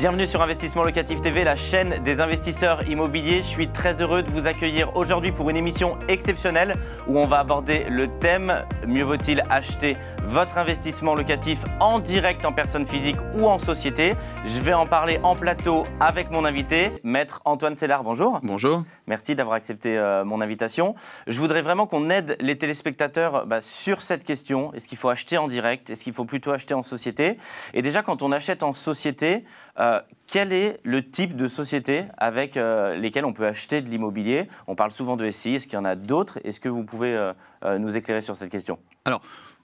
Bienvenue sur Investissement Locatif TV, la chaîne des investisseurs immobiliers. Je suis très heureux de vous accueillir aujourd'hui pour une émission exceptionnelle où on va aborder le thème mieux vaut-il acheter votre investissement locatif en direct en personne physique ou en société? Je vais en parler en plateau avec mon invité, maître Antoine Sellard. Bonjour. Bonjour. Merci d'avoir accepté euh, mon invitation. Je voudrais vraiment qu'on aide les téléspectateurs bah, sur cette question. Est-ce qu'il faut acheter en direct? Est-ce qu'il faut plutôt acheter en société? Et déjà, quand on achète en société, euh, quel est le type de société avec euh, lesquelles on peut acheter de l'immobilier? On parle souvent de SCI, est-ce qu'il y en a d'autres? Est-ce que vous pouvez euh, nous éclairer sur cette question? Alors,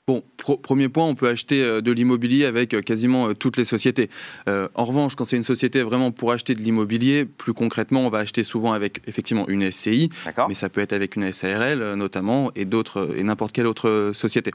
Bon, premier point, on peut acheter de l'immobilier avec quasiment toutes les sociétés. en revanche, quand c'est une société vraiment pour acheter de l'immobilier, plus concrètement, on va acheter souvent avec effectivement une SCI, mais ça peut être avec une SARL notamment et d'autres et n'importe quelle autre société.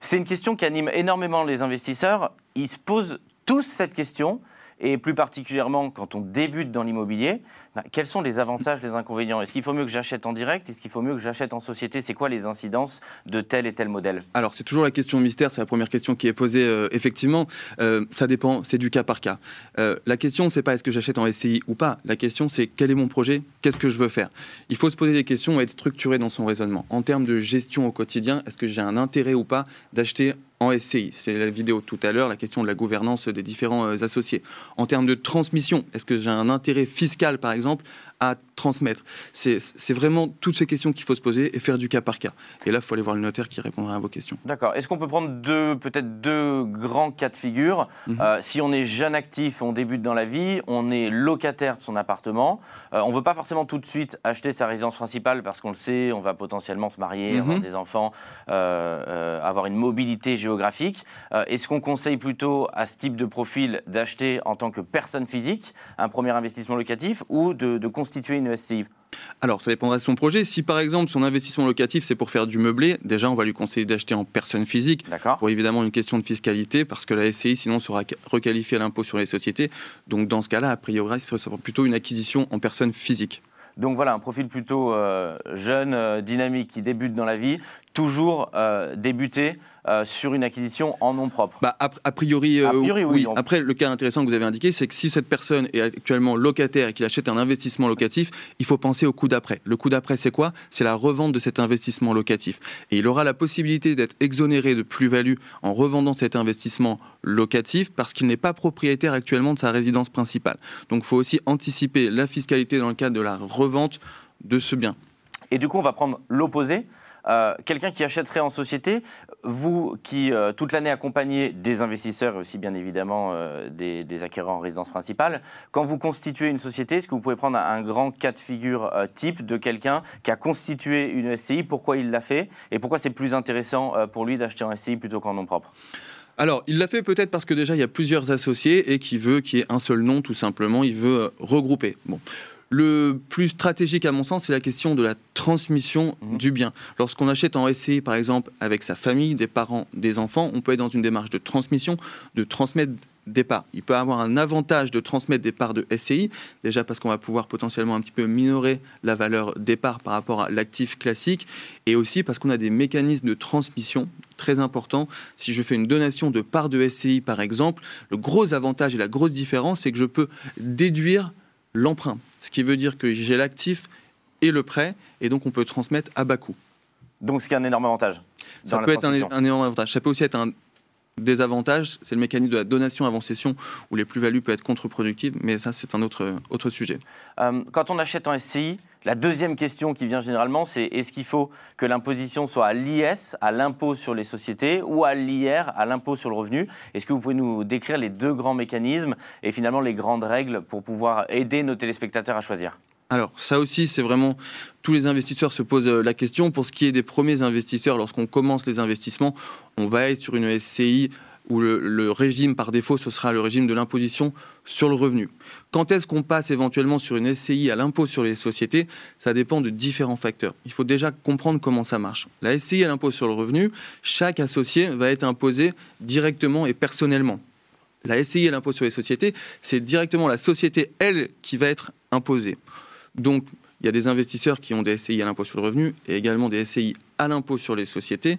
C'est une question qui anime énormément les investisseurs. Ils se posent tous cette question et plus particulièrement quand on débute dans l'immobilier, bah, quels sont les avantages, les inconvénients? Est-ce qu'il faut mieux que j'achète en direct? Est-ce qu'il faut mieux que j'achète en société? C'est quoi les incidences de tel et tel modèle? Alors, c'est toujours la question mystère, c'est la première question qui est posée. Euh, effectivement, euh, ça dépend, c'est du cas par cas. Euh, la question, c'est pas est-ce que j'achète en SCI ou pas. La question, c'est quel est mon projet? Qu'est-ce que je veux faire? Il faut se poser des questions et être structuré dans son raisonnement. En termes de gestion au quotidien, est-ce que j'ai un intérêt ou pas d'acheter en SCI. C'est la vidéo tout à l'heure, la question de la gouvernance des différents associés. En termes de transmission, est-ce que j'ai un intérêt fiscal, par exemple, à transmettre C'est vraiment toutes ces questions qu'il faut se poser et faire du cas par cas. Et là, il faut aller voir le notaire qui répondra à vos questions. D'accord. Est-ce qu'on peut prendre deux, peut-être deux grands cas de figure? Mhm. euh, Si on est jeune actif, on débute dans la vie, on est locataire de son appartement, euh, on ne veut pas forcément tout de suite acheter sa résidence principale parce qu'on le sait, on va potentiellement se marier, avoir mhm. des enfants, euh, avoir une mobilité géographique. Est-ce qu'on conseille plutôt à ce type de profil d'acheter en tant que personne physique un premier investissement locatif ou de, de constituer une SCI alors, ça dépendra de son projet. Si par exemple son investissement locatif c'est pour faire du meublé, déjà on va lui conseiller d'acheter en personne physique pour évidemment une question de fiscalité parce que la SCI sinon sera requalifiée à l'impôt sur les sociétés. Donc dans ce cas-là, a priori, ce sera plutôt une acquisition en personne physique. Donc voilà, un profil plutôt euh, jeune, euh, dynamique, qui débute dans la vie, toujours euh, débuter euh, sur une acquisition en nom propre bah, a, priori, euh, oui. Après, le cas intéressant que vous avez indiqué, c'est que si cette personne est actuellement locataire et qu'il achète un investissement locatif, il faut penser au coût d'après. Le coût d'après, c'est quoi? C'est la revente de cet investissement locatif. Et il aura la possibilité d'être exonéré de plus-value en revendant cet investissement locatif parce qu'il n'est pas propriétaire actuellement de sa résidence principale. Donc, il faut aussi anticiper la fiscalité dans le cadre de la revente de ce bien. Et du coup, on va prendre l'opposé. Euh, quelqu'un qui achèterait en société, vous qui euh, toute l'année accompagnez des investisseurs et aussi bien évidemment euh, des, acquéreurs en résidence principale, quand vous constituez une société, est-ce que vous pouvez prendre un, grand cas de figure type de quelqu'un qui a constitué une SCI, pourquoi il l'a fait et pourquoi c'est plus intéressant pour lui d'acheter en SCI plutôt qu'en nom propre? Alors, il l'a fait peut-être parce que déjà, il y a plusieurs associés et qu'il veut qu'il y ait un seul nom, tout simplement. Il veut regrouper. Le plus stratégique, à mon sens, c'est la question de la transmission mhm. du bien. Lorsqu'on achète en SCI, par exemple, avec sa famille, des parents, des enfants, on peut être dans une démarche de transmission, de transmettre des parts. Il peut avoir un avantage de transmettre des parts de SCI, déjà parce qu'on va pouvoir potentiellement un petit peu minorer la valeur des parts par rapport à l'actif classique, et aussi parce qu'on a des mécanismes de transmission très importants. Si je fais une donation de parts de SCI, par exemple, le gros avantage et la grosse différence, c'est que je peux déduire l'emprunt, ce qui veut dire que j'ai l'actif et le prêt, et donc on peut transmettre à bas coût. Donc ce qui est un énorme avantage. Ça peut être un, énorme avantage. Ça peut aussi être un désavantage, c'est le mécanisme de la donation avant cession, où les plus-values peuvent être contre-productives, mais ça c'est un autre, autre sujet. Euh, quand on achète en SCI, la deuxième question qui vient généralement, c'est est-ce qu'il faut que l'imposition soit à l'IS, à l'impôt sur les sociétés, ou à l'IR, à l'impôt sur le revenu? Est-ce que vous pouvez nous décrire les deux grands mécanismes et finalement les grandes règles pour pouvoir aider nos téléspectateurs à choisir? Alors ça aussi, c'est vraiment tous les investisseurs se posent euh, la question. Pour ce qui est des premiers investisseurs, lorsqu'on commence les investissements, on va être sur une SCI où le, régime par défaut, ce sera le régime de l'imposition sur le revenu. Quand est-ce qu'on passe éventuellement sur une SCI à l'impôt sur les sociétés? Ça dépend de différents facteurs. Il faut déjà comprendre comment ça marche. La SCI à l'impôt sur le revenu, chaque associé va être imposé directement et personnellement la SCI et l'impôt sur les sociétés, c'est directement la société, elle, qui va être imposée. Donc, il y a des investisseurs qui ont des SCI à l'impôt sur le revenu et également des SCI à l'impôt sur les sociétés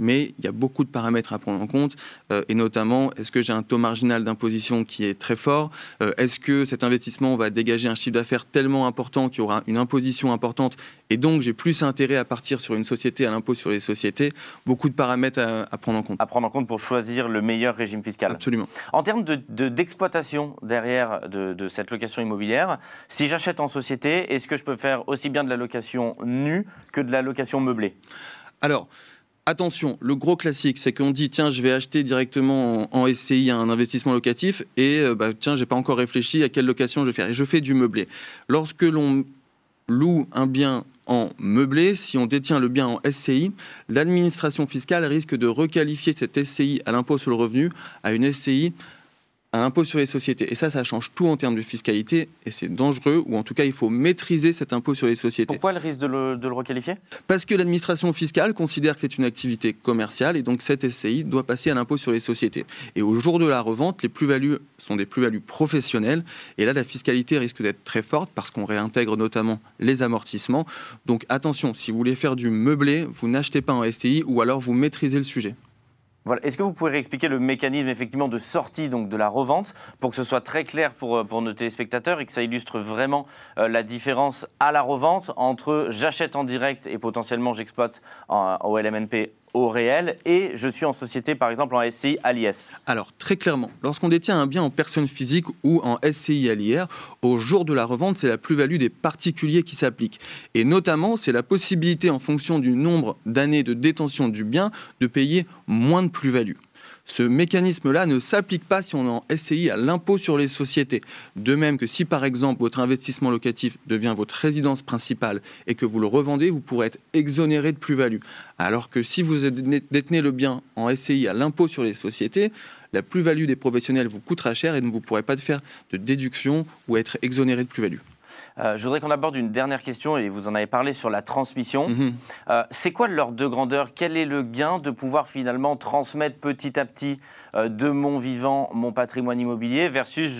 mais il y a beaucoup de paramètres à prendre en compte, euh, et notamment, est-ce que j'ai un taux marginal d'imposition qui est très fort euh, Est-ce que cet investissement va dégager un chiffre d'affaires tellement important qu'il y aura une imposition importante, et donc j'ai plus intérêt à partir sur une société à l'impôt sur les sociétés? Beaucoup de paramètres à, prendre en compte. À prendre en compte pour choisir le meilleur régime fiscal. Absolument. En termes d'exploitation de, derrière de, de cette location immobilière, si j'achète en société, est-ce que je peux faire aussi bien de la location nue que de la location meublée? Alors, attention, le gros classique, c'est qu'on dit tiens, je vais acheter directement en, SCI un investissement locatif et euh, bah, tiens, j'ai pas encore réfléchi à quelle location je vais faire. Et je fais du meublé. Lorsque l'on loue un bien en meublé, si on détient le bien en SCI, l'administration fiscale risque de requalifier cette SCI à l'impôt sur le revenu à une SCI un impôt sur les sociétés. Et ça, ça change tout en termes de fiscalité et c'est dangereux, ou en tout cas, il faut maîtriser cet impôt sur les sociétés. Pourquoi le risque de le, requalifier? Parce que l'administration fiscale considère que c'est une activité commerciale et donc cette SCI doit passer à l'impôt sur les sociétés. Et au jour de la revente, les plus-values sont des plus-values professionnelles et là, la fiscalité risque d'être très forte parce qu'on réintègre notamment les amortissements. Donc attention, si vous voulez faire du meublé, vous n'achetez pas en SCI ou alors vous maîtrisez le sujet. Est-ce que vous pouvez expliquer le mécanisme effectivement de sortie donc de la revente pour que ce soit très clair pour, euh, nos téléspectateurs et que ça illustre vraiment euh, la différence à la revente entre j'achète en direct et potentiellement j'exploite au LMNP au réel et je suis en société, par exemple en SCI à l'IS Alors, très clairement, lorsqu'on détient un bien en personne physique ou en SCI à l'IR, au jour de la revente, c'est la plus-value des particuliers qui s'applique. Et notamment, c'est la possibilité, en fonction du nombre d'années de détention du bien, de payer moins de plus-value. Ce mécanisme-là ne s'applique pas si on en SCI à l'impôt sur les sociétés. De même que si par exemple votre investissement locatif devient votre résidence principale et que vous le revendez, vous pourrez être exonéré de plus-value. Alors que si vous détenez le bien en SCI à l'impôt sur les sociétés, la plus-value des professionnels vous coûtera cher et vous ne pourrez pas faire de déduction ou être exonéré de plus-value. Euh, je voudrais qu'on aborde une dernière question, et vous en avez parlé sur la transmission. Mhm. Euh, c'est quoi l'ordre de grandeur? Quel est le gain de pouvoir finalement transmettre petit à petit euh, de mon vivant mon patrimoine immobilier versus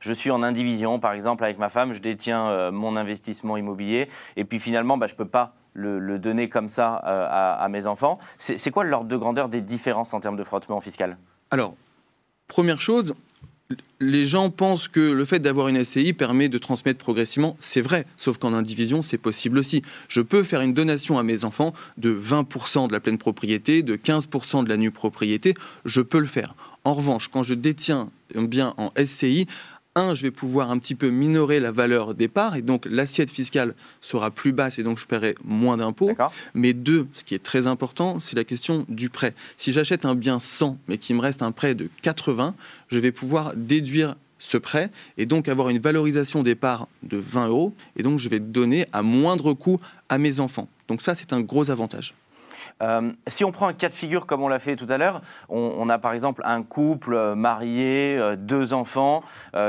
je, suis en indivision, par exemple avec ma femme, je détiens mon investissement immobilier, et puis finalement, bah, je ne peux pas le, donner comme ça à, à mes enfants. C'est quoi l'ordre de grandeur des différences en termes de frottement fiscal? Alors, première chose, les gens pensent que le fait d'avoir une SCI permet de transmettre progressivement. C'est vrai, sauf qu'en indivision, c'est possible aussi. Je peux faire une donation à mes enfants de 20% de la pleine propriété, de 15% de la nue propriété. Je peux le faire. En revanche, quand je détiens un bien en SCI, un, je vais pouvoir un petit peu minorer la valeur départ et donc l'assiette fiscale sera plus basse et donc je paierai moins d'impôts. Mais deux, ce qui est très important, c'est la question du prêt. Si j'achète un bien 100 mais qu'il me reste un prêt de 80, je vais pouvoir déduire ce prêt et donc avoir une valorisation départ de 20 euros et donc je vais donner à moindre coût à mes enfants. Donc ça, c'est un gros avantage. Euh, si on prend un cas de figure comme on l'a fait tout à l'heure, on, a par exemple un couple euh, marié, euh, deux enfants,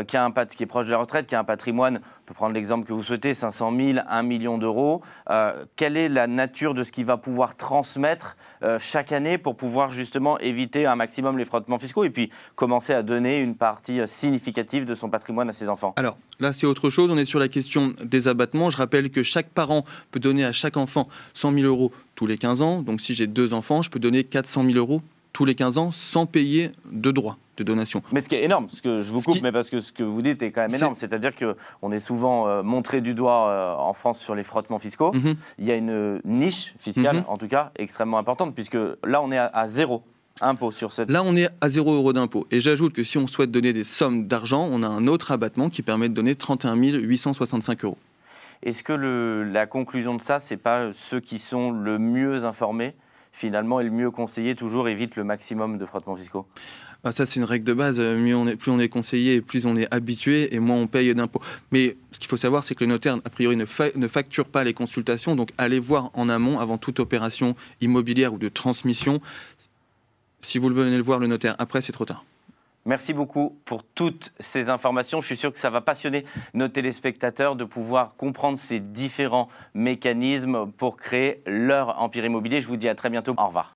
qui, est proche de la retraite, qui a un patrimoine peut prendre l'exemple que vous souhaitez, 500 000, 1 million d'euros. Euh, quelle est la nature de ce qu'il va pouvoir transmettre euh, chaque année pour pouvoir justement éviter un maximum les frottements fiscaux et puis commencer à donner une partie euh, significative de son patrimoine à ses enfants? Alors là, c'est autre chose. On est sur la question des abattements. Je rappelle que chaque parent peut donner à chaque enfant 100 000 euros tous les 15 ans. Donc si j'ai deux enfants, je peux donner 400 000 euros tous les 15 ans sans payer de droits de donation. Mais ce qui est énorme, ce que je vous coupe, mais parce que ce que vous dites est quand même énorme, c'est-à-dire qu'on est souvent euh, montré du doigt euh, en France sur les frottements fiscaux. Mhm. Il y a une niche fiscale, mhm. en tout cas, extrêmement importante, puisque là, on est à, zéro impôt sur cette... Là, on est à zéro euro d'impôt. Et j'ajoute que si on souhaite donner des sommes d'argent, on a un autre abattement qui permet de donner 31 865 euros. Est-ce que le, la conclusion de ça, c'est pas ceux qui sont le mieux informés finalement, et le mieux conseillé toujours évite le maximum de frottements fiscaux? Ah, ça, c'est une règle de base. Mieux on est, plus on est conseillé, plus on est habitué, et moins on paye d'impôts. Mais ce qu'il faut savoir, c'est que le notaire, a priori, ne, ne, facture pas les consultations. Donc, allez voir en amont, avant toute opération immobilière ou de transmission. Si vous venez le voir, le notaire, après, c'est trop tard. Merci beaucoup pour toutes ces informations. Je suis sûr que ça va passionner nos téléspectateurs de pouvoir comprendre ces différents mécanismes pour créer leur empire immobilier. Je vous dis à très bientôt. Au revoir.